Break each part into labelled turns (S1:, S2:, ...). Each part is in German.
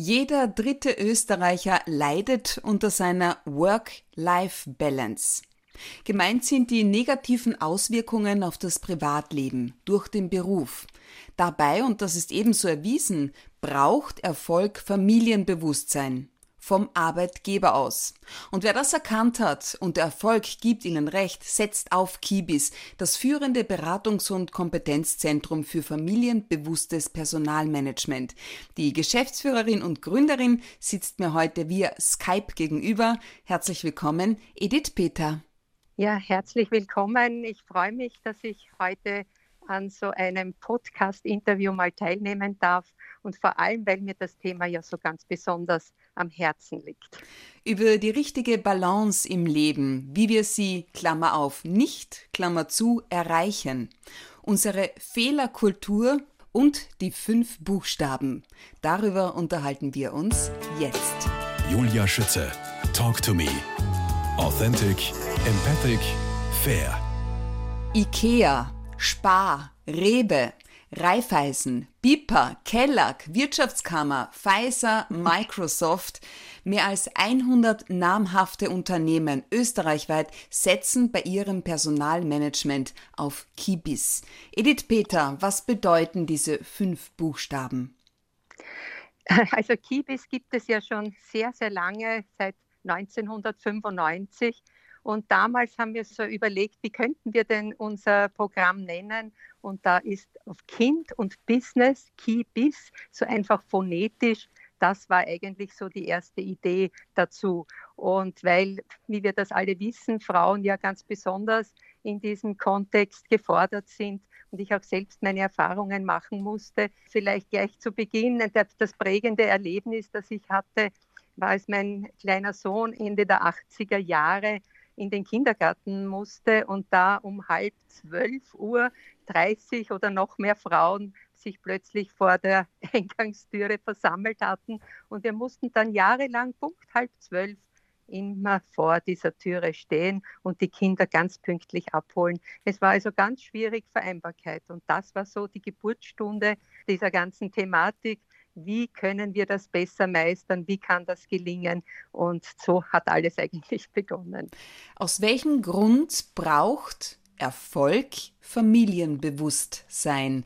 S1: Jeder dritte Österreicher leidet unter seiner Work-Life-Balance. Gemeint sind die negativen Auswirkungen auf das Privatleben durch den Beruf. Dabei, und das ist ebenso erwiesen, braucht Erfolg Familienbewusstsein vom Arbeitgeber aus. Und wer das erkannt hat und der Erfolg gibt ihnen recht, setzt auf Kibis, das führende Beratungs- und Kompetenzzentrum für familienbewusstes Personalmanagement. Die Geschäftsführerin und Gründerin sitzt mir heute via Skype gegenüber. Herzlich willkommen, Edith Peter.
S2: Ja, herzlich willkommen. Ich freue mich, dass ich heute an so einem Podcast-Interview mal teilnehmen darf und vor allem, weil mir das Thema ja so ganz besonders am Herzen liegt.
S1: Über die richtige Balance im Leben, wie wir sie, Klammer auf, nicht, Klammer zu, erreichen, unsere Fehlerkultur und die fünf Buchstaben. Darüber unterhalten wir uns jetzt.
S3: Julia Schütze, Talk to Me. Authentic, empathic, fair.
S1: IKEA, Spar, Rebe, Raiffeisen, BIPA, Kellogg, Wirtschaftskammer, Pfizer, Microsoft, mehr als 100 namhafte Unternehmen österreichweit setzen bei ihrem Personalmanagement auf Kibis. Edith Peter, was bedeuten diese fünf Buchstaben?
S2: Also Kibis gibt es ja schon sehr, sehr lange, seit 1995. Und damals haben wir so überlegt, wie könnten wir denn unser Programm nennen? Und da ist auf Kind und Business, Key Bis, so einfach phonetisch. Das war eigentlich so die erste Idee dazu. Und weil, wie wir das alle wissen, Frauen ja ganz besonders in diesem Kontext gefordert sind und ich auch selbst meine Erfahrungen machen musste, vielleicht gleich zu Beginn das prägende Erlebnis, das ich hatte, war als mein kleiner Sohn Ende der 80er Jahre in den Kindergarten musste und da um halb zwölf Uhr 30 oder noch mehr Frauen sich plötzlich vor der Eingangstüre versammelt hatten. Und wir mussten dann jahrelang Punkt halb zwölf immer vor dieser Türe stehen und die Kinder ganz pünktlich abholen. Es war also ganz schwierig Vereinbarkeit. Und das war so die Geburtsstunde dieser ganzen Thematik wie können wir das besser meistern, wie kann das gelingen. Und so hat alles eigentlich begonnen.
S1: Aus welchem Grund braucht Erfolg Familienbewusstsein?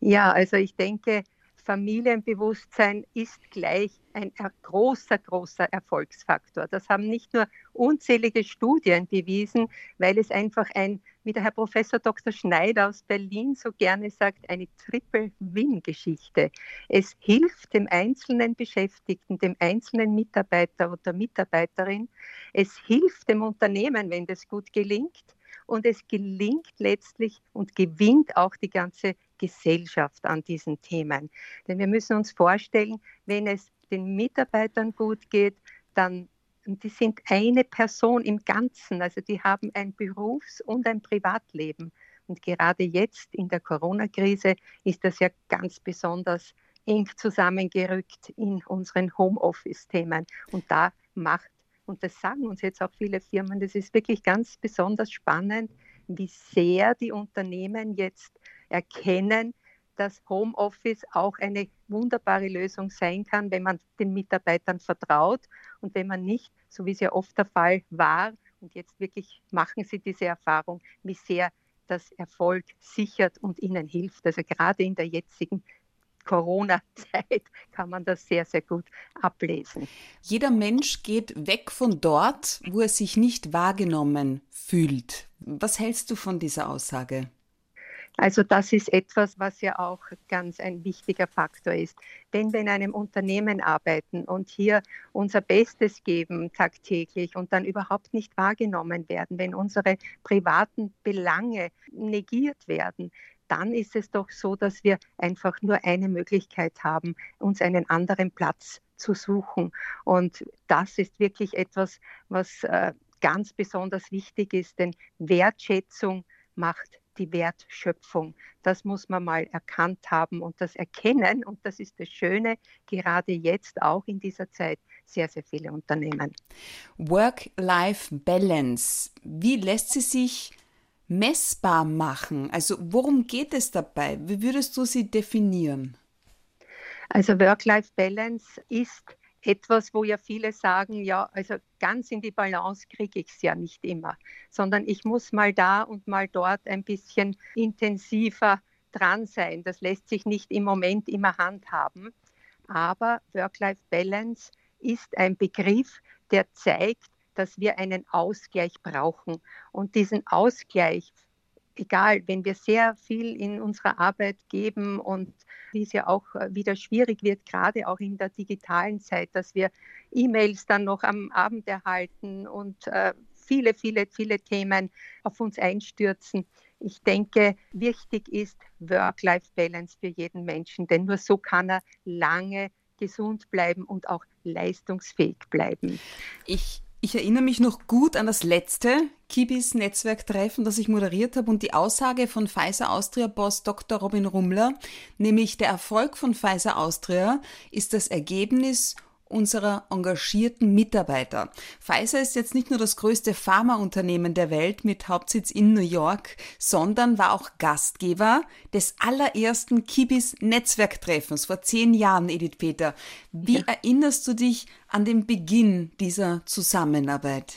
S2: Ja, also ich denke, Familienbewusstsein ist gleich ein großer, großer Erfolgsfaktor. Das haben nicht nur unzählige Studien bewiesen, weil es einfach ein, wie der Herr Professor Dr. Schneider aus Berlin so gerne sagt, eine Triple-Win-Geschichte. Es hilft dem einzelnen Beschäftigten, dem einzelnen Mitarbeiter oder Mitarbeiterin. Es hilft dem Unternehmen, wenn das gut gelingt. Und es gelingt letztlich und gewinnt auch die ganze Gesellschaft an diesen Themen. Denn wir müssen uns vorstellen, wenn es den Mitarbeitern gut geht, dann die sind eine Person im Ganzen, also die haben ein Berufs- und ein Privatleben. Und gerade jetzt in der Corona-Krise ist das ja ganz besonders eng zusammengerückt in unseren Homeoffice-Themen. Und da macht, und das sagen uns jetzt auch viele Firmen, das ist wirklich ganz besonders spannend, wie sehr die Unternehmen jetzt erkennen, dass Homeoffice auch eine wunderbare Lösung sein kann, wenn man den Mitarbeitern vertraut und wenn man nicht, so wie es ja oft der Fall war, und jetzt wirklich machen sie diese Erfahrung, wie sehr das Erfolg sichert und ihnen hilft. Also gerade in der jetzigen Corona-Zeit kann man das sehr, sehr gut ablesen.
S1: Jeder Mensch geht weg von dort, wo er sich nicht wahrgenommen fühlt. Was hältst du von dieser Aussage?
S2: Also das ist etwas, was ja auch ganz ein wichtiger Faktor ist. Wenn wir in einem Unternehmen arbeiten und hier unser Bestes geben tagtäglich und dann überhaupt nicht wahrgenommen werden, wenn unsere privaten Belange negiert werden, dann ist es doch so, dass wir einfach nur eine Möglichkeit haben, uns einen anderen Platz zu suchen. Und das ist wirklich etwas, was äh, ganz besonders wichtig ist, denn Wertschätzung macht die Wertschöpfung. Das muss man mal erkannt haben und das erkennen. Und das ist das Schöne, gerade jetzt auch in dieser Zeit, sehr, sehr viele Unternehmen.
S1: Work-Life-Balance. Wie lässt sie sich messbar machen? Also worum geht es dabei? Wie würdest du sie definieren?
S2: Also Work-Life-Balance ist etwas, wo ja viele sagen, ja, also ganz in die Balance kriege ich es ja nicht immer, sondern ich muss mal da und mal dort ein bisschen intensiver dran sein. Das lässt sich nicht im Moment immer handhaben. Aber Work-Life-Balance ist ein Begriff, der zeigt, dass wir einen Ausgleich brauchen. Und diesen Ausgleich egal, wenn wir sehr viel in unserer Arbeit geben und ja auch äh, wieder schwierig wird, gerade auch in der digitalen Zeit, dass wir E-Mails dann noch am Abend erhalten und äh, viele, viele, viele Themen auf uns einstürzen. Ich denke, wichtig ist Work-Life-Balance für jeden Menschen, denn nur so kann er lange gesund bleiben und auch leistungsfähig bleiben.
S1: Ich ich erinnere mich noch gut an das letzte Kibis Netzwerktreffen, das ich moderiert habe und die Aussage von Pfizer Austria Boss Dr. Robin Rummler, nämlich der Erfolg von Pfizer Austria ist das Ergebnis unserer engagierten Mitarbeiter. Pfizer ist jetzt nicht nur das größte Pharmaunternehmen der Welt mit Hauptsitz in New York, sondern war auch Gastgeber des allerersten Kibis Netzwerktreffens vor zehn Jahren, Edith Peter. Wie ja. erinnerst du dich an den Beginn dieser Zusammenarbeit?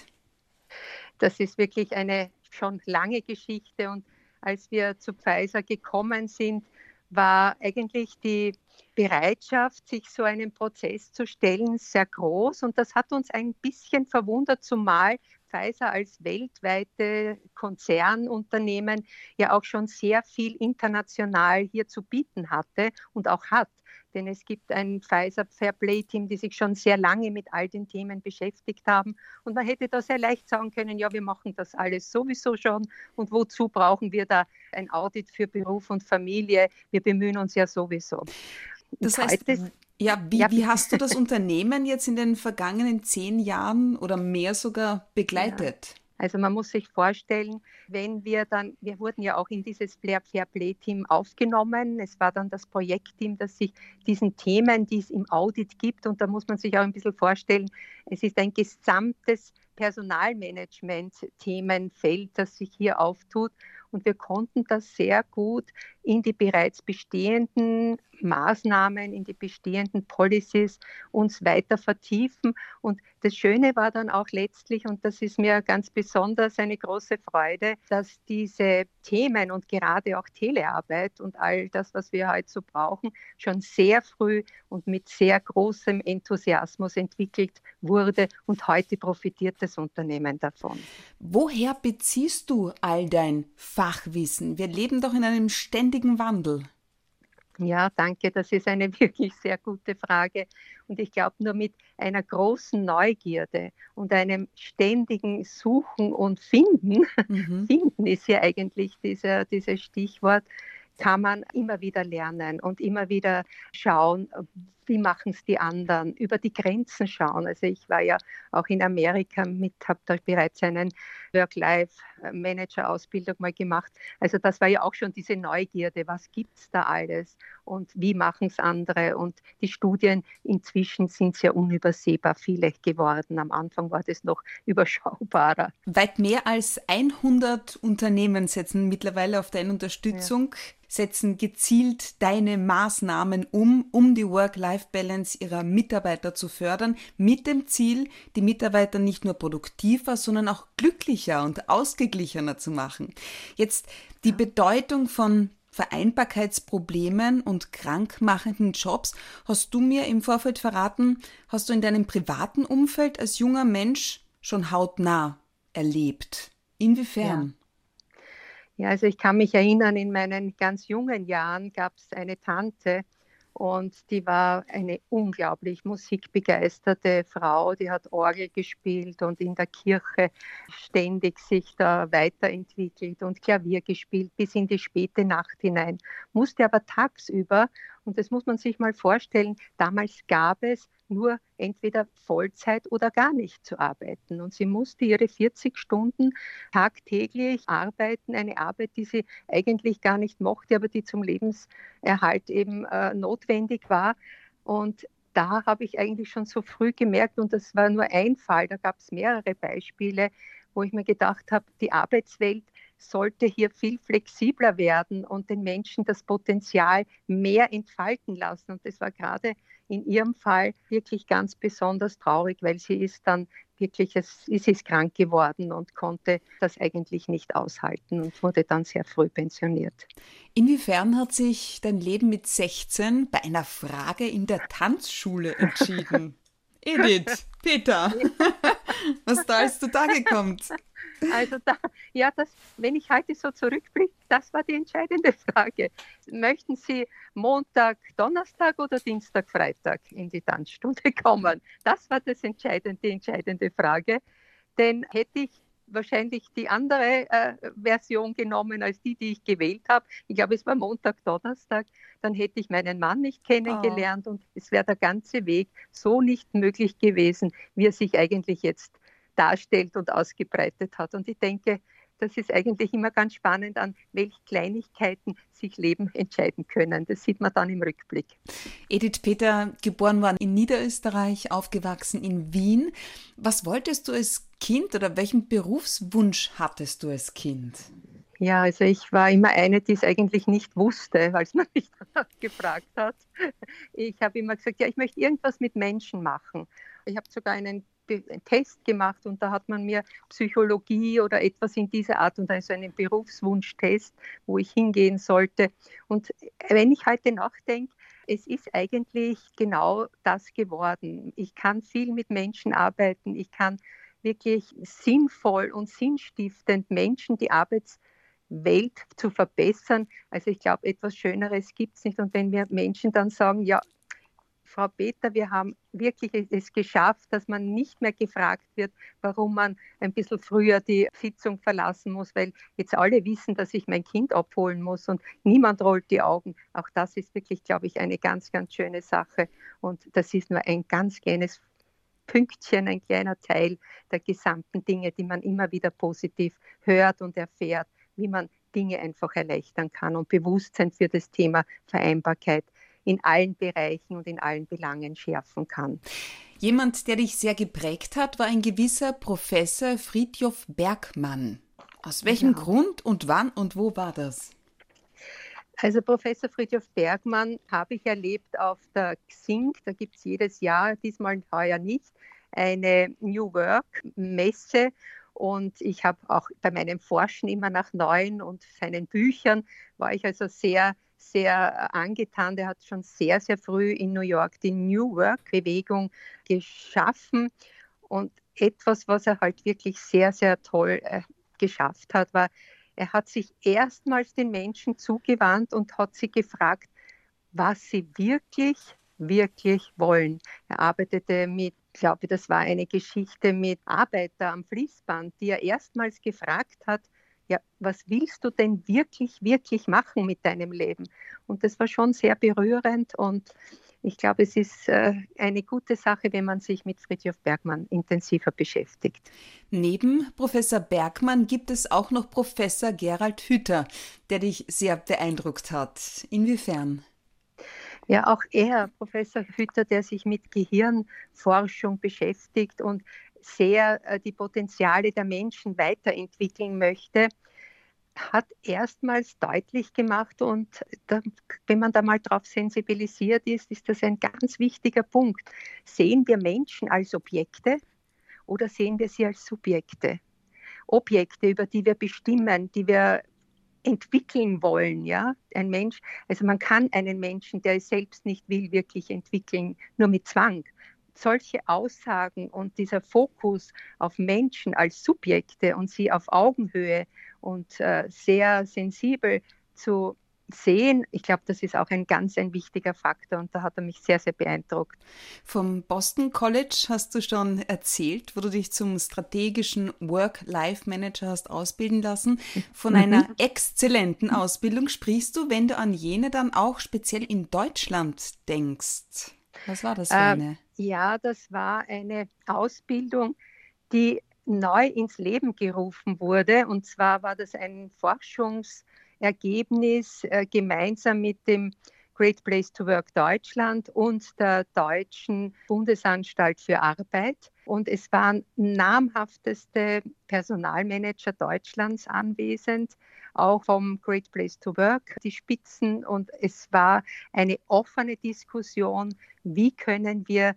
S2: Das ist wirklich eine schon lange Geschichte und als wir zu Pfizer gekommen sind, war eigentlich die Bereitschaft, sich so einem Prozess zu stellen, sehr groß. Und das hat uns ein bisschen verwundert, zumal Pfizer als weltweite Konzernunternehmen ja auch schon sehr viel international hier zu bieten hatte und auch hat. Denn es gibt ein Pfizer Fairplay Team, die sich schon sehr lange mit all den Themen beschäftigt haben. Und man hätte da sehr leicht sagen können, ja, wir machen das alles sowieso schon. Und wozu brauchen wir da ein Audit für Beruf und Familie? Wir bemühen uns ja sowieso.
S1: Das heißt, ja, wie, ja, wie hast du das Unternehmen jetzt in den vergangenen zehn Jahren oder mehr sogar begleitet?
S2: Ja. Also man muss sich vorstellen, wenn wir dann, wir wurden ja auch in dieses Fair Play Team aufgenommen. Es war dann das Projektteam, das sich diesen Themen, die es im Audit gibt, und da muss man sich auch ein bisschen vorstellen, es ist ein gesamtes Personalmanagement-Themenfeld, das sich hier auftut. Und wir konnten das sehr gut in die bereits bestehenden Maßnahmen, in die bestehenden Policies uns weiter vertiefen. Und das Schöne war dann auch letztlich, und das ist mir ganz besonders eine große Freude, dass diese Themen und gerade auch Telearbeit und all das, was wir heute so brauchen, schon sehr früh und mit sehr großem Enthusiasmus entwickelt wurde. Und heute profitiert das Unternehmen davon.
S1: Woher beziehst du all dein Fachwissen? Wir leben doch in einem ständigen Wandel.
S2: Ja, danke. Das ist eine wirklich sehr gute Frage. Und ich glaube, nur mit einer großen Neugierde und einem ständigen Suchen und Finden, mhm. Finden ist ja eigentlich dieser, dieses Stichwort, kann man immer wieder lernen und immer wieder schauen, wie machen es die anderen, über die Grenzen schauen. Also ich war ja auch in Amerika mit, habe da bereits einen Work-Life-Manager-Ausbildung mal gemacht. Also das war ja auch schon diese Neugierde, was gibt es da alles und wie machen es andere. Und die Studien inzwischen sind sehr unübersehbar viele geworden. Am Anfang war das noch überschaubarer.
S1: Weit mehr als 100 Unternehmen setzen mittlerweile auf deine Unterstützung. Ja setzen gezielt deine Maßnahmen um, um die Work-Life-Balance ihrer Mitarbeiter zu fördern, mit dem Ziel, die Mitarbeiter nicht nur produktiver, sondern auch glücklicher und ausgeglichener zu machen. Jetzt die Bedeutung von Vereinbarkeitsproblemen und krankmachenden Jobs hast du mir im Vorfeld verraten, hast du in deinem privaten Umfeld als junger Mensch schon hautnah erlebt. Inwiefern?
S2: Ja. Ja, also ich kann mich erinnern, in meinen ganz jungen Jahren gab es eine Tante und die war eine unglaublich musikbegeisterte Frau, die hat Orgel gespielt und in der Kirche ständig sich da weiterentwickelt und Klavier gespielt bis in die späte Nacht hinein, musste aber tagsüber und das muss man sich mal vorstellen, damals gab es nur entweder Vollzeit oder gar nicht zu arbeiten. Und sie musste ihre 40 Stunden tagtäglich arbeiten, eine Arbeit, die sie eigentlich gar nicht mochte, aber die zum Lebenserhalt eben äh, notwendig war. Und da habe ich eigentlich schon so früh gemerkt, und das war nur ein Fall, da gab es mehrere Beispiele, wo ich mir gedacht habe, die Arbeitswelt sollte hier viel flexibler werden und den Menschen das Potenzial mehr entfalten lassen. Und das war gerade in ihrem Fall wirklich ganz besonders traurig, weil sie ist dann wirklich, es, sie ist krank geworden und konnte das eigentlich nicht aushalten und wurde dann sehr früh pensioniert.
S1: Inwiefern hat sich dein Leben mit 16 bei einer Frage in der Tanzschule entschieden? Edith, Peter, was da alles zutage kommt?
S2: Also da, ja, das, wenn ich heute so zurückblicke, das war die entscheidende Frage. Möchten Sie Montag, Donnerstag oder Dienstag, Freitag in die Tanzstunde kommen? Das war das entscheidende, die entscheidende Frage. Denn hätte ich wahrscheinlich die andere äh, Version genommen als die, die ich gewählt habe. Ich glaube, es war Montag, Donnerstag. Dann hätte ich meinen Mann nicht kennengelernt oh. und es wäre der ganze Weg so nicht möglich gewesen, wie er sich eigentlich jetzt darstellt und ausgebreitet hat. Und ich denke, das ist eigentlich immer ganz spannend, an welche Kleinigkeiten sich Leben entscheiden können. Das sieht man dann im Rückblick.
S1: Edith Peter, geboren worden in Niederösterreich, aufgewachsen in Wien. Was wolltest du als Kind oder welchen Berufswunsch hattest du als Kind?
S2: Ja, also ich war immer eine, die es eigentlich nicht wusste, weil es man mich gefragt hat. Ich habe immer gesagt, ja, ich möchte irgendwas mit Menschen machen. Ich habe sogar einen Test gemacht und da hat man mir Psychologie oder etwas in dieser Art und also einen Berufswunschtest, wo ich hingehen sollte. Und wenn ich heute nachdenke, es ist eigentlich genau das geworden. Ich kann viel mit Menschen arbeiten. Ich kann wirklich sinnvoll und sinnstiftend Menschen die Arbeitswelt zu verbessern. Also ich glaube, etwas Schöneres gibt es nicht. Und wenn wir Menschen dann sagen, ja, Frau Peter, wir haben wirklich es geschafft, dass man nicht mehr gefragt wird, warum man ein bisschen früher die Sitzung verlassen muss, weil jetzt alle wissen, dass ich mein Kind abholen muss und niemand rollt die Augen. Auch das ist wirklich, glaube ich, eine ganz, ganz schöne Sache. Und das ist nur ein ganz kleines Pünktchen, ein kleiner Teil der gesamten Dinge, die man immer wieder positiv hört und erfährt, wie man Dinge einfach erleichtern kann und Bewusstsein für das Thema Vereinbarkeit in allen Bereichen und in allen Belangen schärfen kann.
S1: Jemand, der dich sehr geprägt hat, war ein gewisser Professor Friedjof Bergmann. Aus welchem ja. Grund und wann und wo war das?
S2: Also Professor Friedhof Bergmann habe ich erlebt auf der XING. Da gibt es jedes Jahr, diesmal heuer nicht, eine New Work Messe. Und ich habe auch bei meinem Forschen immer nach neuen und seinen Büchern war ich also sehr sehr angetan. Der hat schon sehr, sehr früh in New York die New Work-Bewegung geschaffen. Und etwas, was er halt wirklich sehr, sehr toll äh, geschafft hat, war, er hat sich erstmals den Menschen zugewandt und hat sie gefragt, was sie wirklich, wirklich wollen. Er arbeitete mit, ich glaube, das war eine Geschichte mit Arbeiter am Fließband, die er erstmals gefragt hat, ja, was willst du denn wirklich, wirklich machen mit deinem Leben? Und das war schon sehr berührend und ich glaube, es ist äh, eine gute Sache, wenn man sich mit Friedhof Bergmann intensiver beschäftigt.
S1: Neben Professor Bergmann gibt es auch noch Professor Gerald Hütter, der dich sehr beeindruckt hat. Inwiefern?
S2: Ja, auch er, Professor Hütter, der sich mit Gehirnforschung beschäftigt und sehr äh, die Potenziale der Menschen weiterentwickeln möchte, hat erstmals deutlich gemacht und da, wenn man da mal drauf sensibilisiert ist, ist das ein ganz wichtiger Punkt. Sehen wir Menschen als Objekte oder sehen wir sie als Subjekte? Objekte, über die wir bestimmen, die wir entwickeln wollen, ja. Ein Mensch, also man kann einen Menschen, der es selbst nicht will, wirklich entwickeln, nur mit Zwang solche Aussagen und dieser Fokus auf Menschen als Subjekte und sie auf Augenhöhe und äh, sehr sensibel zu sehen, ich glaube, das ist auch ein ganz ein wichtiger Faktor und da hat er mich sehr, sehr beeindruckt.
S1: Vom Boston College hast du schon erzählt, wo du dich zum strategischen Work-Life-Manager hast ausbilden lassen. Von mhm. einer exzellenten Ausbildung sprichst du, wenn du an jene dann auch speziell in Deutschland denkst. Was war das für ähm, eine?
S2: Äh, ja, das war eine Ausbildung, die neu ins Leben gerufen wurde. Und zwar war das ein Forschungsergebnis äh, gemeinsam mit dem Great Place to Work Deutschland und der Deutschen Bundesanstalt für Arbeit. Und es waren namhafteste Personalmanager Deutschlands anwesend, auch vom Great Place to Work, die Spitzen. Und es war eine offene Diskussion, wie können wir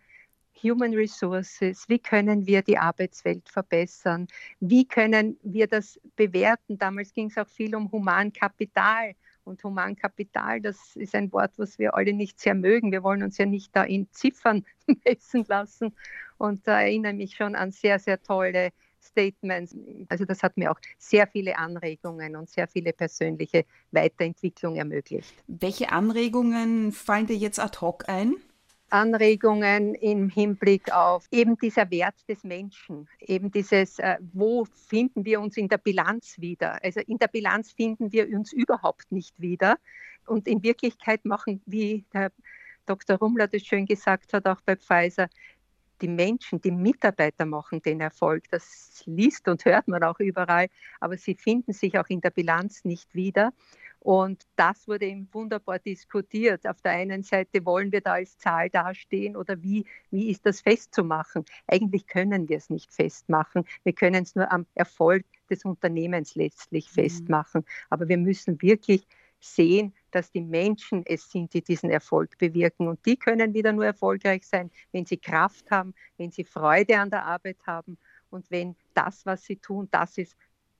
S2: Human Resources, wie können wir die Arbeitswelt verbessern, wie können wir das bewerten. Damals ging es auch viel um Humankapital. Und Humankapital, das ist ein Wort, was wir alle nicht sehr mögen. Wir wollen uns ja nicht da in Ziffern messen lassen. Und da erinnere ich mich schon an sehr, sehr tolle Statements. Also das hat mir auch sehr viele Anregungen und sehr viele persönliche Weiterentwicklung ermöglicht.
S1: Welche Anregungen fallen dir jetzt ad hoc ein?
S2: Anregungen im Hinblick auf eben dieser Wert des Menschen, eben dieses, äh, wo finden wir uns in der Bilanz wieder? Also in der Bilanz finden wir uns überhaupt nicht wieder. Und in Wirklichkeit machen, wie Herr Dr. Rummler das schön gesagt hat, auch bei Pfizer, die Menschen, die Mitarbeiter machen den Erfolg. Das liest und hört man auch überall, aber sie finden sich auch in der Bilanz nicht wieder. Und das wurde eben wunderbar diskutiert. Auf der einen Seite wollen wir da als Zahl dastehen oder wie, wie ist das festzumachen? Eigentlich können wir es nicht festmachen. Wir können es nur am Erfolg des Unternehmens letztlich mhm. festmachen. Aber wir müssen wirklich sehen, dass die Menschen es sind, die diesen Erfolg bewirken. Und die können wieder nur erfolgreich sein, wenn sie Kraft haben, wenn sie Freude an der Arbeit haben und wenn das, was sie tun, das ist,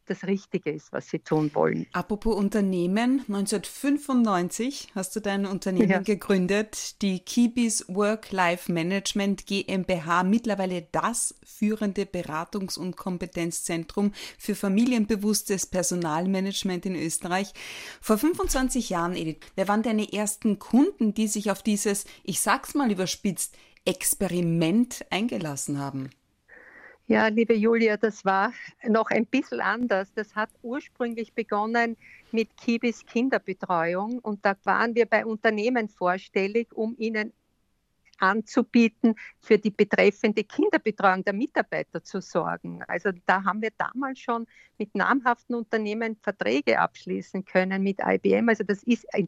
S2: das Richtige ist, was sie tun wollen.
S1: Apropos Unternehmen, 1995 hast du dein Unternehmen ja. gegründet, die Kibis Work-Life Management GmbH, mittlerweile das führende Beratungs- und Kompetenzzentrum für familienbewusstes Personalmanagement in Österreich. Vor 25 Jahren, Edith, wer waren deine ersten Kunden, die sich auf dieses, ich sag's mal überspitzt, Experiment eingelassen haben?
S2: Ja, liebe Julia, das war noch ein bisschen anders. Das hat ursprünglich begonnen mit Kibis Kinderbetreuung und da waren wir bei Unternehmen vorstellig, um ihnen anzubieten, für die betreffende Kinderbetreuung der Mitarbeiter zu sorgen. Also da haben wir damals schon mit namhaften Unternehmen Verträge abschließen können mit IBM. Also das ist äh,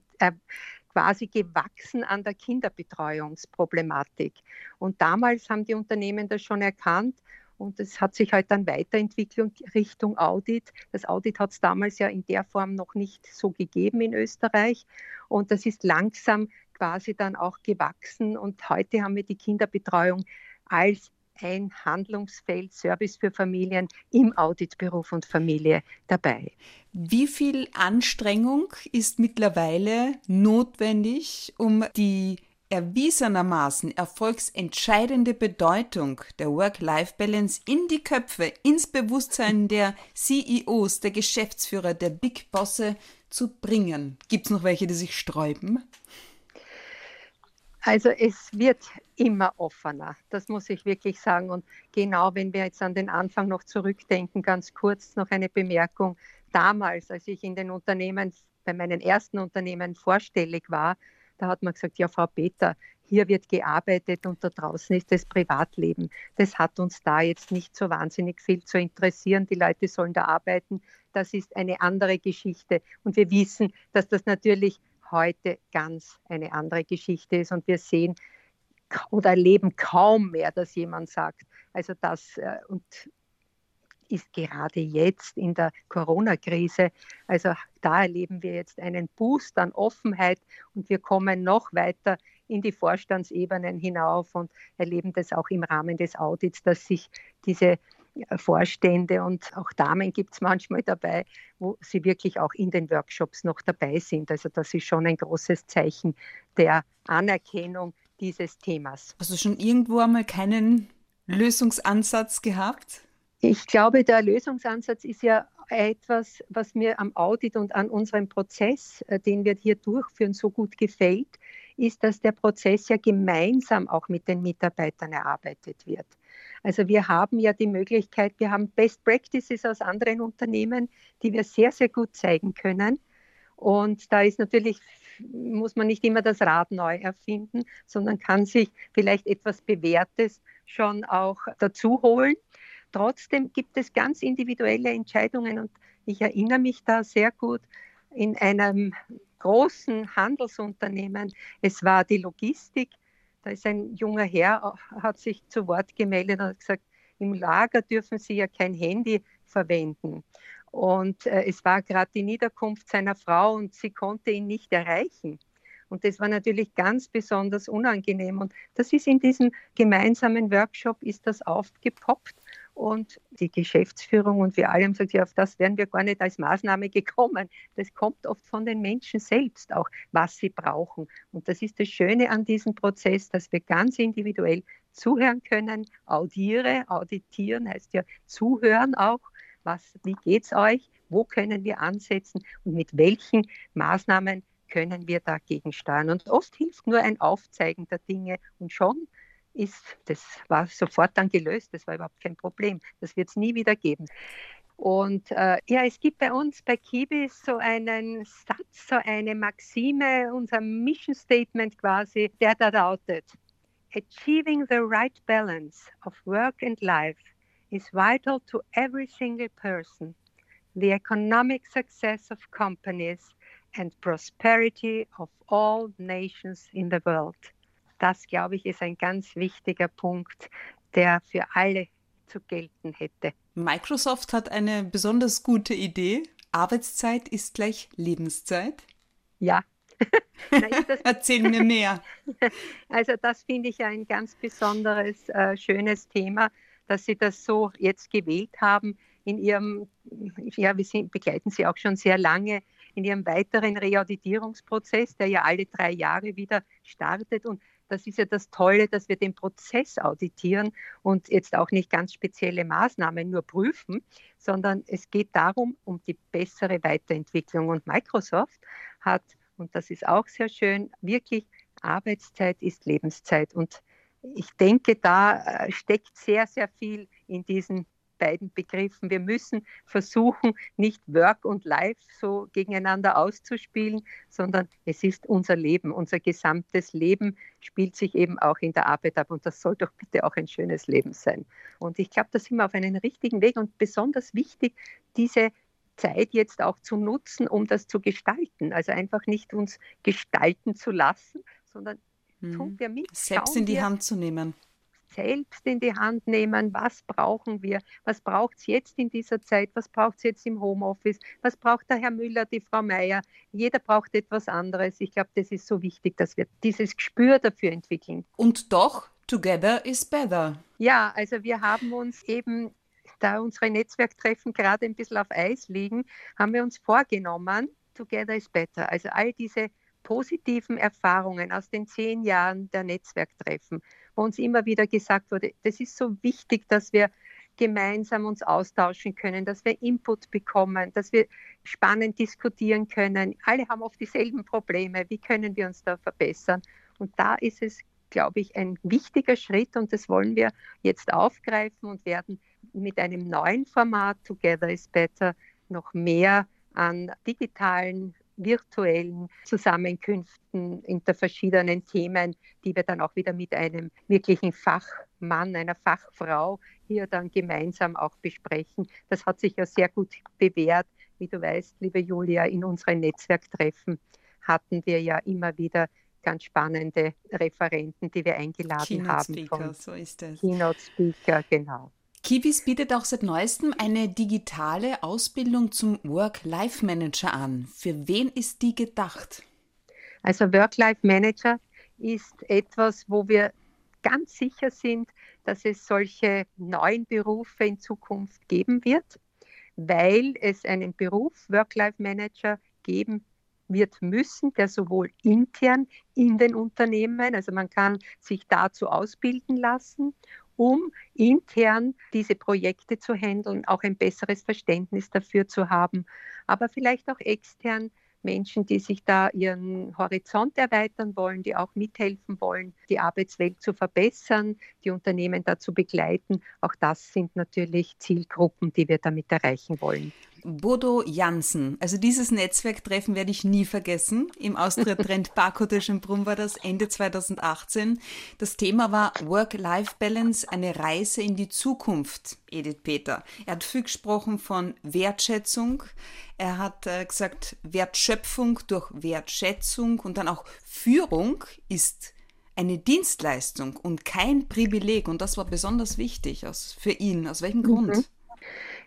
S2: quasi gewachsen an der Kinderbetreuungsproblematik. Und damals haben die Unternehmen das schon erkannt und es hat sich halt dann weiterentwickelt Richtung Audit. Das Audit hat es damals ja in der Form noch nicht so gegeben in Österreich. Und das ist langsam quasi dann auch gewachsen. Und heute haben wir die Kinderbetreuung als ein Handlungsfeld Service für Familien im Auditberuf und Familie dabei.
S1: Wie viel Anstrengung ist mittlerweile notwendig, um die erwiesenermaßen erfolgsentscheidende Bedeutung der Work-Life-Balance in die Köpfe, ins Bewusstsein der CEOs, der Geschäftsführer, der Big Bosse zu bringen? Gibt es noch welche, die sich sträuben?
S2: Also es wird immer offener, das muss ich wirklich sagen. Und genau wenn wir jetzt an den Anfang noch zurückdenken, ganz kurz noch eine Bemerkung. Damals, als ich in den Unternehmen, bei meinen ersten Unternehmen vorstellig war, da hat man gesagt, ja, Frau Peter, hier wird gearbeitet und da draußen ist das Privatleben. Das hat uns da jetzt nicht so wahnsinnig viel zu interessieren. Die Leute sollen da arbeiten. Das ist eine andere Geschichte. Und wir wissen, dass das natürlich heute ganz eine andere Geschichte ist. Und wir sehen oder erleben kaum mehr, dass jemand sagt, also das äh, und ist gerade jetzt in der Corona-Krise. Also da erleben wir jetzt einen Boost an Offenheit und wir kommen noch weiter in die Vorstandsebenen hinauf und erleben das auch im Rahmen des Audits, dass sich diese äh, Vorstände und auch Damen gibt es manchmal dabei, wo sie wirklich auch in den Workshops noch dabei sind. Also das ist schon ein großes Zeichen der Anerkennung dieses Themas.
S1: Du schon irgendwo einmal keinen Lösungsansatz gehabt?
S2: Ich glaube, der Lösungsansatz ist ja etwas, was mir am Audit und an unserem Prozess, äh, den wir hier durchführen, so gut gefällt, ist, dass der Prozess ja gemeinsam auch mit den Mitarbeitern erarbeitet wird. Also wir haben ja die Möglichkeit, wir haben Best Practices aus anderen Unternehmen, die wir sehr, sehr gut zeigen können. Und da ist natürlich, muss man nicht immer das Rad neu erfinden, sondern kann sich vielleicht etwas Bewährtes schon auch dazu holen. Trotzdem gibt es ganz individuelle Entscheidungen und ich erinnere mich da sehr gut in einem großen Handelsunternehmen, es war die Logistik. Da ist ein junger Herr, hat sich zu Wort gemeldet und gesagt, im Lager dürfen Sie ja kein Handy verwenden. Und äh, es war gerade die Niederkunft seiner Frau und sie konnte ihn nicht erreichen. Und das war natürlich ganz besonders unangenehm. Und das ist in diesem gemeinsamen Workshop ist das aufgepoppt. Und die Geschäftsführung und wir alle haben gesagt, ja, auf das wären wir gar nicht als Maßnahme gekommen. Das kommt oft von den Menschen selbst auch, was sie brauchen. Und das ist das Schöne an diesem Prozess, dass wir ganz individuell zuhören können, audiere, auditieren heißt ja zuhören auch. Was, wie geht's euch? Wo können wir ansetzen? Und mit welchen Maßnahmen können wir dagegen steuern? Und oft hilft nur ein Aufzeigen der Dinge und schon ist, das war sofort dann gelöst, das war überhaupt kein Problem. Das wird es nie wieder geben. Und äh, ja, es gibt bei uns bei Kibis so einen Satz, so eine Maxime, unser Mission Statement quasi, der da lautet: Achieving the right balance of work and life is vital to every single person. The economic success of companies and prosperity of all nations in the world. Das, glaube ich, ist ein ganz wichtiger Punkt, der für alle zu gelten hätte.
S1: Microsoft hat eine besonders gute Idee. Arbeitszeit ist gleich Lebenszeit.
S2: Ja.
S1: Erzähl mir mehr.
S2: Also das finde ich ein ganz besonderes, äh, schönes Thema, dass Sie das so jetzt gewählt haben in Ihrem, ja, wir sind, begleiten Sie auch schon sehr lange in Ihrem weiteren Reauditierungsprozess, der ja alle drei Jahre wieder startet. Und das ist ja das Tolle, dass wir den Prozess auditieren und jetzt auch nicht ganz spezielle Maßnahmen nur prüfen, sondern es geht darum, um die bessere Weiterentwicklung. Und Microsoft hat, und das ist auch sehr schön, wirklich Arbeitszeit ist Lebenszeit. Und ich denke, da äh, steckt sehr, sehr viel in diesen beiden Begriffen. Wir müssen versuchen, nicht Work und Life so gegeneinander auszuspielen, sondern es ist unser Leben. Unser gesamtes Leben spielt sich eben auch in der Arbeit ab und das soll doch bitte auch ein schönes Leben sein. Und ich glaube, da sind wir auf einem richtigen Weg und besonders wichtig, diese Zeit jetzt auch zu nutzen, um das zu gestalten. Also einfach nicht uns gestalten zu lassen, sondern
S1: tun wir mit. Selbst in die wir, Hand zu nehmen
S2: selbst in die Hand nehmen, was brauchen wir, was braucht es jetzt in dieser Zeit, was braucht es jetzt im Homeoffice, was braucht der Herr Müller, die Frau Meier. Jeder braucht etwas anderes. Ich glaube, das ist so wichtig, dass wir dieses Gespür dafür entwickeln.
S1: Und doch, together is better.
S2: Ja, also wir haben uns eben da unsere Netzwerktreffen gerade ein bisschen auf Eis liegen, haben wir uns vorgenommen, Together is better. Also all diese positiven Erfahrungen aus den zehn Jahren der Netzwerktreffen, wo uns immer wieder gesagt wurde, das ist so wichtig, dass wir gemeinsam uns austauschen können, dass wir Input bekommen, dass wir spannend diskutieren können. Alle haben oft dieselben Probleme. Wie können wir uns da verbessern? Und da ist es, glaube ich, ein wichtiger Schritt und das wollen wir jetzt aufgreifen und werden mit einem neuen Format Together is Better noch mehr an digitalen virtuellen Zusammenkünften unter verschiedenen Themen, die wir dann auch wieder mit einem wirklichen Fachmann, einer Fachfrau hier dann gemeinsam auch besprechen. Das hat sich ja sehr gut bewährt. Wie du weißt, liebe Julia, in unseren Netzwerktreffen hatten wir ja immer wieder ganz spannende Referenten, die wir eingeladen Keynote haben.
S1: Speaker, so ist es.
S2: Keynote Speaker, genau.
S1: Kibis bietet auch seit neuestem eine digitale Ausbildung zum Work-Life-Manager an. Für wen ist die gedacht?
S2: Also Work-Life-Manager ist etwas, wo wir ganz sicher sind, dass es solche neuen Berufe in Zukunft geben wird, weil es einen Beruf Work-Life-Manager geben wird müssen, der sowohl intern in den Unternehmen, also man kann sich dazu ausbilden lassen um intern diese Projekte zu handeln, auch ein besseres Verständnis dafür zu haben, aber vielleicht auch extern Menschen, die sich da ihren Horizont erweitern wollen, die auch mithelfen wollen, die Arbeitswelt zu verbessern, die Unternehmen dazu begleiten. Auch das sind natürlich Zielgruppen, die wir damit erreichen wollen.
S1: Bodo Jansen. Also dieses Netzwerktreffen werde ich nie vergessen. Im Austria Trend Barcode Schönbrunn war das Ende 2018. Das Thema war Work-Life-Balance, eine Reise in die Zukunft, Edith Peter. Er hat viel gesprochen von Wertschätzung. Er hat äh, gesagt, Wertschöpfung durch Wertschätzung und dann auch Führung ist eine Dienstleistung und kein Privileg. Und das war besonders wichtig für ihn. Aus welchem Grund?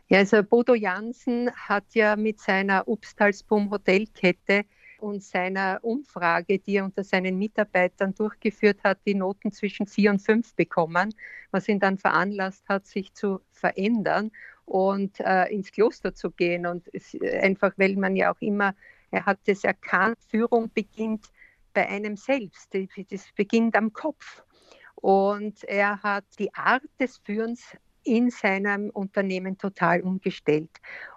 S2: Ja, also Bodo Jansen hat ja mit seiner Upstalsboom Hotelkette und seiner Umfrage, die er unter seinen Mitarbeitern durchgeführt hat, die Noten zwischen vier und fünf bekommen, was ihn dann veranlasst hat, sich zu verändern und äh, ins Kloster zu gehen. Und es, einfach, weil man ja auch immer, er hat es erkannt, Führung beginnt bei einem selbst, das beginnt am Kopf. Und er hat die Art des Führens in seinem Unternehmen total umgestellt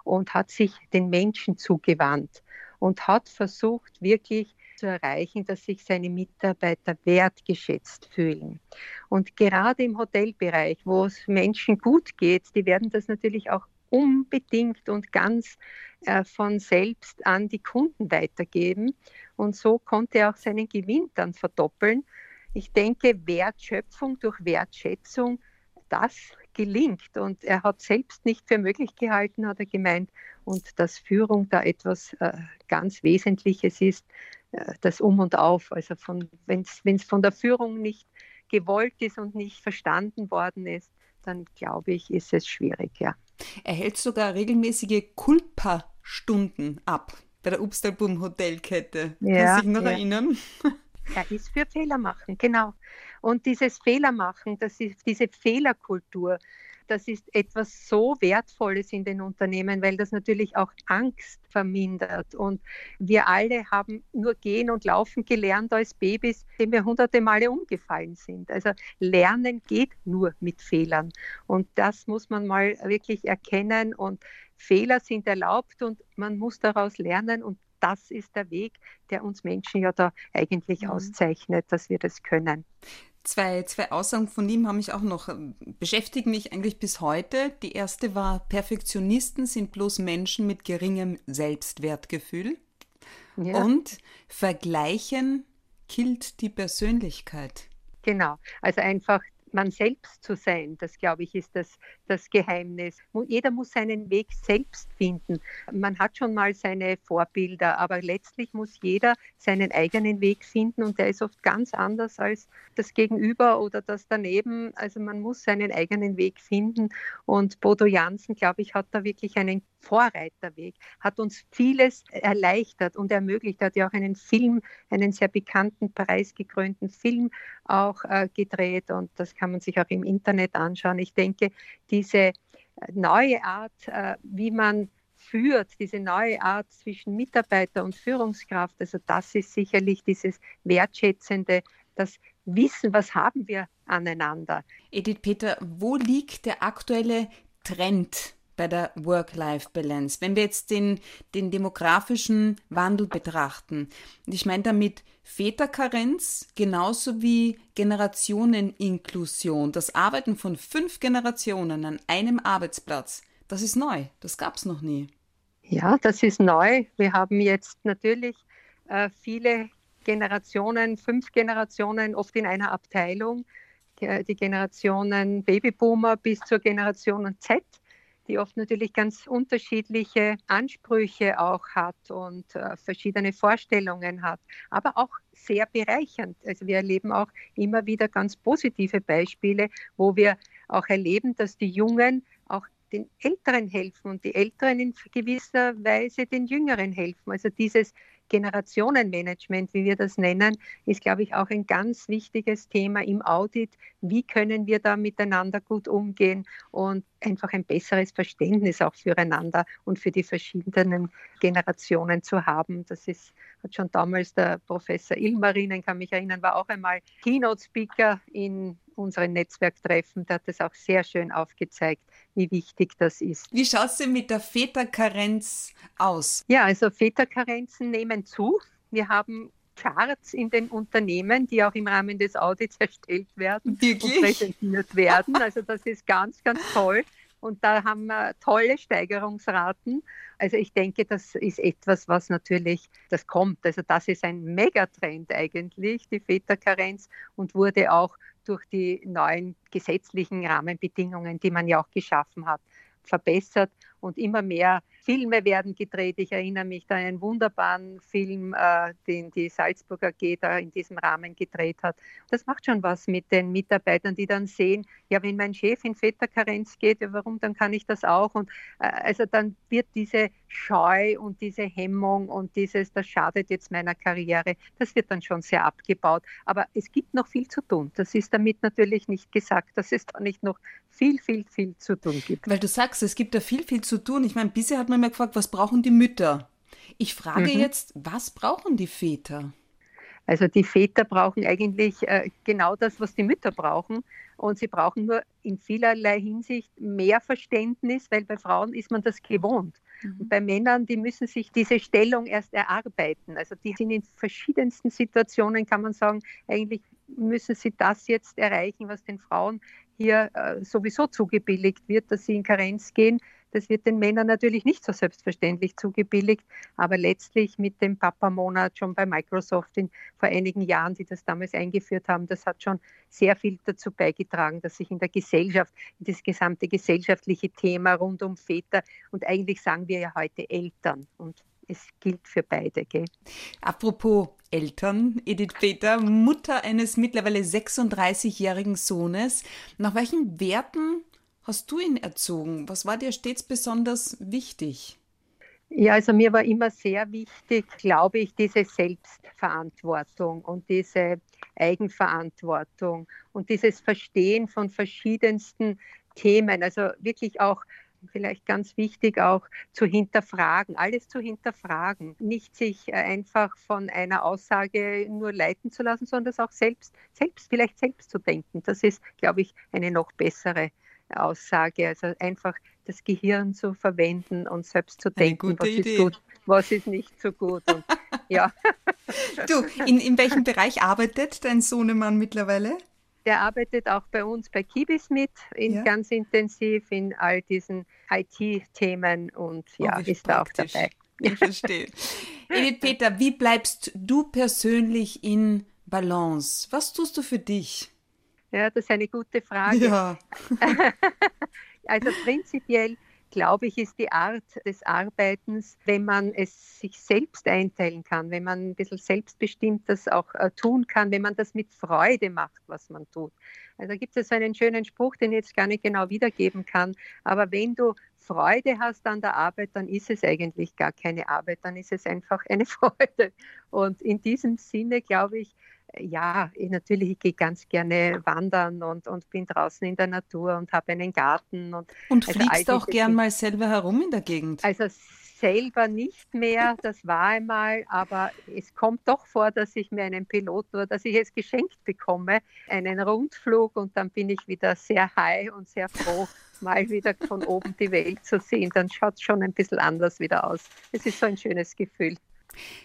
S2: und hat sich den Menschen zugewandt und hat versucht, wirklich zu erreichen, dass sich seine Mitarbeiter wertgeschätzt fühlen. Und gerade im Hotelbereich, wo es Menschen gut geht, die werden das natürlich auch unbedingt und ganz äh, von selbst an die Kunden weitergeben. Und so konnte er auch seinen Gewinn dann verdoppeln. Ich denke, Wertschöpfung durch Wertschätzung, das gelingt. Und er hat selbst nicht für möglich gehalten, hat er gemeint, und dass Führung da etwas äh, ganz Wesentliches ist, äh, das Um und Auf. Also wenn es von der Führung nicht gewollt ist und nicht verstanden worden ist, dann glaube ich, ist es schwierig, ja.
S1: Er hält sogar regelmäßige Kulpa-Stunden ab bei der Upstalbum Hotelkette. Ja, Kannst du dich noch ja. erinnern?
S2: Er ist für Fehler machen, genau. Und dieses Fehlermachen, das ist diese Fehlerkultur, das ist etwas so Wertvolles in den Unternehmen, weil das natürlich auch Angst vermindert. Und wir alle haben nur gehen und laufen gelernt als Babys, dem wir hunderte Male umgefallen sind. Also Lernen geht nur mit Fehlern. Und das muss man mal wirklich erkennen. Und Fehler sind erlaubt und man muss daraus lernen. Und das ist der Weg, der uns Menschen ja da eigentlich mhm. auszeichnet, dass wir das können.
S1: Zwei, zwei Aussagen von ihm haben mich auch noch, ähm, beschäftigen mich eigentlich bis heute. Die erste war, Perfektionisten sind bloß Menschen mit geringem Selbstwertgefühl. Ja. Und Vergleichen killt die Persönlichkeit.
S2: Genau, also einfach man selbst zu sein, das glaube ich ist das, das Geheimnis. Jeder muss seinen Weg selbst finden. Man hat schon mal seine Vorbilder, aber letztlich muss jeder seinen eigenen Weg finden und der ist oft ganz anders als das Gegenüber oder das daneben. Also man muss seinen eigenen Weg finden und Bodo Jansen, glaube ich, hat da wirklich einen Vorreiterweg, hat uns vieles erleichtert und ermöglicht. Er hat ja auch einen Film, einen sehr bekannten, preisgekrönten Film auch äh, gedreht und das kann man sich auch im Internet anschauen. Ich denke, diese äh, neue Art, äh, wie man führt, diese neue Art zwischen Mitarbeiter und Führungskraft, also das ist sicherlich dieses Wertschätzende, das Wissen, was haben wir aneinander.
S1: Edith Peter, wo liegt der aktuelle Trend bei der Work-Life-Balance. Wenn wir jetzt den, den demografischen Wandel betrachten, und ich meine damit Väterkarenz genauso wie Generationeninklusion, das Arbeiten von fünf Generationen an einem Arbeitsplatz, das ist neu, das gab es noch nie.
S2: Ja, das ist neu. Wir haben jetzt natürlich äh, viele Generationen, fünf Generationen oft in einer Abteilung, die Generationen Babyboomer bis zur Generation Z die oft natürlich ganz unterschiedliche Ansprüche auch hat und äh, verschiedene Vorstellungen hat, aber auch sehr bereichernd. Also wir erleben auch immer wieder ganz positive Beispiele, wo wir auch erleben, dass die Jungen auch den Älteren helfen und die Älteren in gewisser Weise den Jüngeren helfen. Also dieses Generationenmanagement, wie wir das nennen, ist, glaube ich, auch ein ganz wichtiges Thema im Audit. Wie können wir da miteinander gut umgehen und einfach ein besseres Verständnis auch füreinander und für die verschiedenen Generationen zu haben. Das ist, hat schon damals der Professor Ilmarinen, kann mich erinnern, war auch einmal Keynote-Speaker in unseren Netzwerktreffen. Der hat das auch sehr schön aufgezeigt, wie wichtig das ist.
S1: Wie schaut es denn mit der Väterkarenz aus?
S2: Ja, also Väterkarenzen nehmen zu. Wir haben Charts in den Unternehmen, die auch im Rahmen des Audits erstellt werden
S1: Wirklich?
S2: und präsentiert werden. Also das ist ganz, ganz toll. und da haben wir tolle Steigerungsraten. Also ich denke, das ist etwas, was natürlich, das kommt. Also das ist ein Megatrend eigentlich, die Väterkarenz und wurde auch durch die neuen gesetzlichen Rahmenbedingungen, die man ja auch geschaffen hat, verbessert und immer mehr Filme werden gedreht. Ich erinnere mich da an einen wunderbaren Film, äh, den die Salzburger AG da in diesem Rahmen gedreht hat. Das macht schon was mit den Mitarbeitern, die dann sehen, ja, wenn mein Chef in Väterkarenz geht, ja, warum, dann kann ich das auch. Und äh, also dann wird diese Scheu und diese Hemmung und dieses, das schadet jetzt meiner Karriere, das wird dann schon sehr abgebaut. Aber es gibt noch viel zu tun. Das ist damit natürlich nicht gesagt, dass es da nicht noch viel, viel, viel zu tun gibt.
S1: Weil du sagst, es gibt da viel, viel zu tun. Ich meine, bisher hat man immer gefragt, was brauchen die Mütter? Ich frage mhm. jetzt, was brauchen die Väter?
S2: Also die Väter brauchen eigentlich äh, genau das, was die Mütter brauchen. Und sie brauchen nur in vielerlei Hinsicht mehr Verständnis, weil bei Frauen ist man das gewohnt. Mhm. Bei Männern, die müssen sich diese Stellung erst erarbeiten. Also die sind in verschiedensten Situationen, kann man sagen, eigentlich müssen sie das jetzt erreichen, was den Frauen hier äh, sowieso zugebilligt wird, dass sie in Karenz gehen. Das wird den Männern natürlich nicht so selbstverständlich zugebilligt, aber letztlich mit dem Papa-Monat schon bei Microsoft in, vor einigen Jahren, die das damals eingeführt haben, das hat schon sehr viel dazu beigetragen, dass sich in der Gesellschaft, in das gesamte gesellschaftliche Thema rund um Väter und eigentlich sagen wir ja heute Eltern und es gilt für beide. Gell?
S1: Apropos Eltern, Edith Peter, Mutter eines mittlerweile 36-jährigen Sohnes. Nach welchen Werten hast du ihn erzogen? Was war dir stets besonders wichtig?
S2: Ja, also mir war immer sehr wichtig, glaube ich, diese Selbstverantwortung und diese Eigenverantwortung und dieses Verstehen von verschiedensten Themen. Also wirklich auch vielleicht ganz wichtig auch zu hinterfragen, alles zu hinterfragen, nicht sich äh, einfach von einer Aussage nur leiten zu lassen, sondern das auch selbst, selbst vielleicht selbst zu denken. Das ist, glaube ich, eine noch bessere Aussage. Also einfach das Gehirn zu verwenden und selbst zu denken, was Idee. ist gut, was ist nicht so gut. Und, ja.
S1: Du, in, in welchem Bereich arbeitet dein Sohnemann mittlerweile?
S2: Der arbeitet auch bei uns bei Kibis mit, in, ja. ganz intensiv in all diesen IT-Themen und oh, ja, ist da auch dabei.
S1: Ich verstehe. Edith Peter, wie bleibst du persönlich in Balance? Was tust du für dich?
S2: Ja, das ist eine gute Frage. Ja. also prinzipiell glaube ich, ist die Art des Arbeitens, wenn man es sich selbst einteilen kann, wenn man ein bisschen selbstbestimmt das auch äh, tun kann, wenn man das mit Freude macht, was man tut. Also gibt es so einen schönen Spruch, den ich jetzt gar nicht genau wiedergeben kann, aber wenn du Freude hast an der Arbeit, dann ist es eigentlich gar keine Arbeit, dann ist es einfach eine Freude. Und in diesem Sinne, glaube ich, ja, ich natürlich ich gehe ganz gerne wandern und, und bin draußen in der Natur und habe einen Garten. Und,
S1: und also fliegst auch gern mal selber herum in der Gegend?
S2: Also selber nicht mehr, das war einmal, aber es kommt doch vor, dass ich mir einen Piloten oder dass ich es geschenkt bekomme, einen Rundflug und dann bin ich wieder sehr high und sehr froh, mal wieder von oben die Welt zu sehen. Dann schaut es schon ein bisschen anders wieder aus. Es ist so ein schönes Gefühl.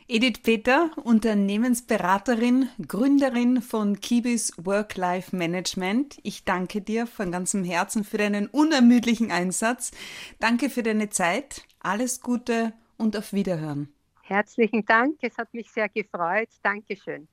S1: Edith Peter, Unternehmensberaterin, Gründerin von Kibis Work-Life Management. Ich danke dir von ganzem Herzen für deinen unermüdlichen Einsatz. Danke für deine Zeit. Alles Gute und auf Wiederhören.
S2: Herzlichen Dank. Es hat mich sehr gefreut. Dankeschön.